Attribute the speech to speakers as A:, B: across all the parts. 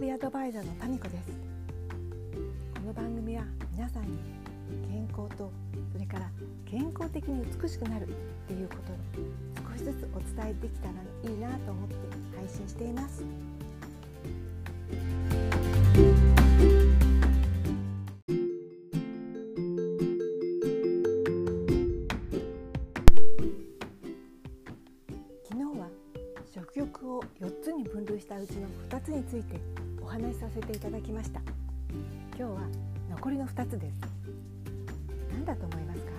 A: 日アドバイザーのタミコです。この番組は皆さんに健康とそれから健康的に美しくなるっていうことを少しずつお伝えできたらいいなと思って配信しています。したうちの2つについてお話しさせていただきました。今日は残りの2つです。何だと思いますか？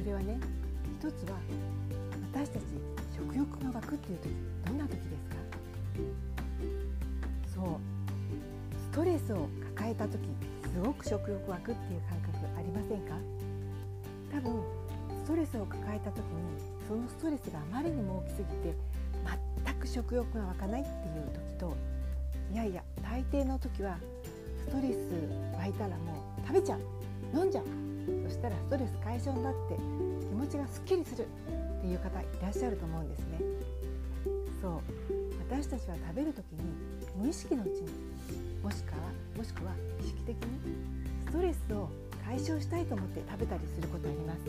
A: それはね一つは私たち食欲が湧くっていう時どんな時ですか？そう。ストレスを抱えた時すごく食欲湧くっていう感覚ありませんか？多分ストレスを抱えた時にそのストレスがあまりにも大きすぎてく食欲が湧かないっていう時といやいや大抵の時はストレス湧いたらもう食べちゃう飲んじゃう。そしたらストレス解消になって気持ちがすっきりするっていう方いらっしゃると思うんですね。そう。私たちは食べる時に無意識のうちにもしくはもしくは意識的にストレスを解消したいと思って食べたりすることあります。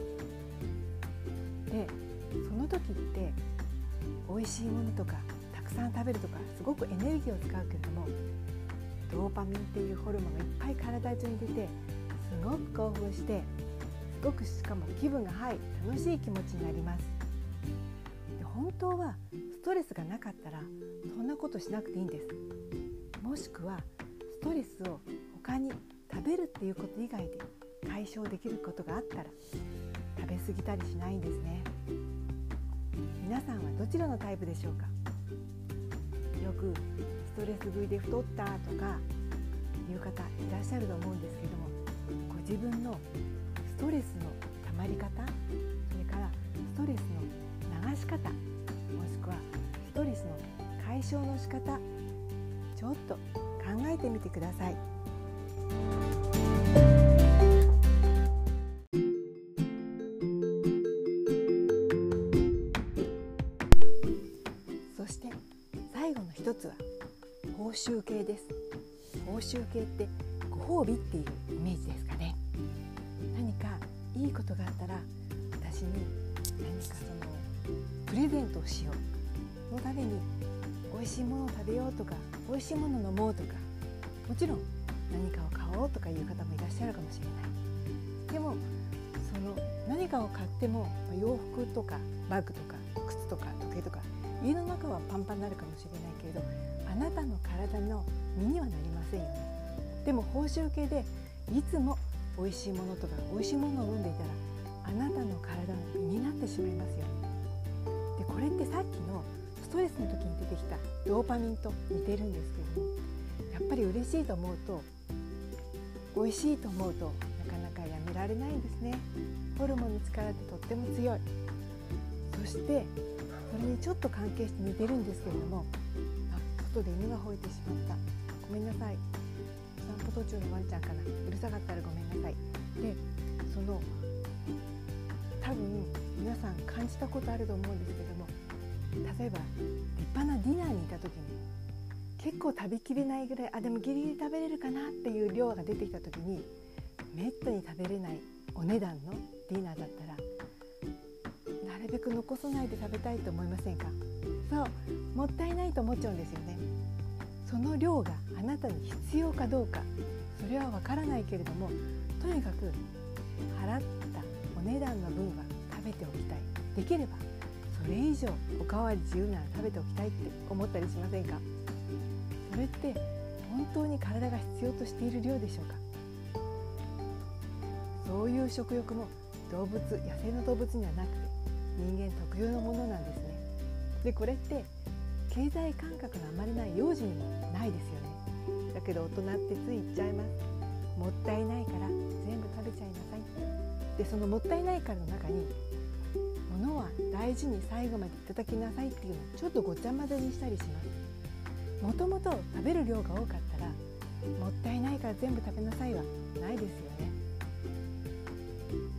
A: でその時って美味しいものとかたくさん食べるとかすごくエネルギーを使うけれどもドーパミンっていうホルモンがいっぱい体中に出てすごく興奮してすごくしかも気分がはい楽しい気持ちになります。で本当はストレスがなかったらそんなことしなくていいんです。もしくはストレスを他に食べるっていうこと以外で解消できることがあったら食べ過ぎたりしないんですね。皆さんはどちらのタイプでしょうか？よくストレス食いで太ったとかいう方いらっしゃると思うんですけどもご自分のストレスのたまり方それからストレスの流し方もしくはストレスの解消の仕方ちょっと考えてみてください。一つは報酬系です。報酬系ってご褒美っていうイメージですかね。何かいいことがあったら私に何かそのプレゼントをしようそのために美味しいものを食べようとか美味しいもの飲もうとかもちろん何かを買おうとかいう方もいらっしゃるかもしれない。でもその何かを買っても洋服とかバッグとか靴とか時計とか家の中はパンパンになるかもしれないけどあなたの体の身にはなりませんよね。でも報酬系でいつも美味しいものとか美味しいものを飲んでいたらあなたの体の身になってしまいますよね。でこれってさっきのストレスの時に出てきたドーパミンと似てるんですけれどもやっぱり嬉しいと思うと美味しいと思うとなかなかやめられないんですね。ホルモンの力ってとっても強い。そしてそれにちょっと関係して似てるんですけれども外で犬が吠えてしまった。ごめんなさい。散歩途中のワンちゃんかな。うるさかったらごめんなさい。でその多分皆さん感じたことあると思うんですけども例えば立派なディナーにいた時に結構食べきれないぐらいあでもギリギリ食べれるかなっていう量が出てきた時にめったに食べれないお値段のディナーだったらなるべく残さないで食べたいと思いませんか？そうもったいないと思っちゃうんですよね。その量があなたに必要かどうか。それはわからないけれどもとにかく払ったお値段の分は食べておきたい。できればそれ以上おかわり自由なら食べておきたいって思ったりしませんか？それって本当に体が必要としている量でしょうか？そういう食欲も動物野生の動物にはなくて人間特有のものなんですね。でこれって経済感覚があまりない幼児にもないですよね。だけど大人ってつい言っちゃいます。もったいないから全部食べちゃいなさい。ってでそのもったいないからの中に物は大事に最後までいただきなさいっていうのをちょっとごちゃ混ぜにしたりします。もともと食べる量が多かったらもったいないから全部食べなさいはないですよね。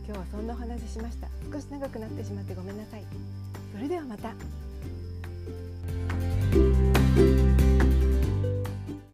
A: 今日はそんなお話ししました。少し長くなってしまってごめんなさい。それではまた。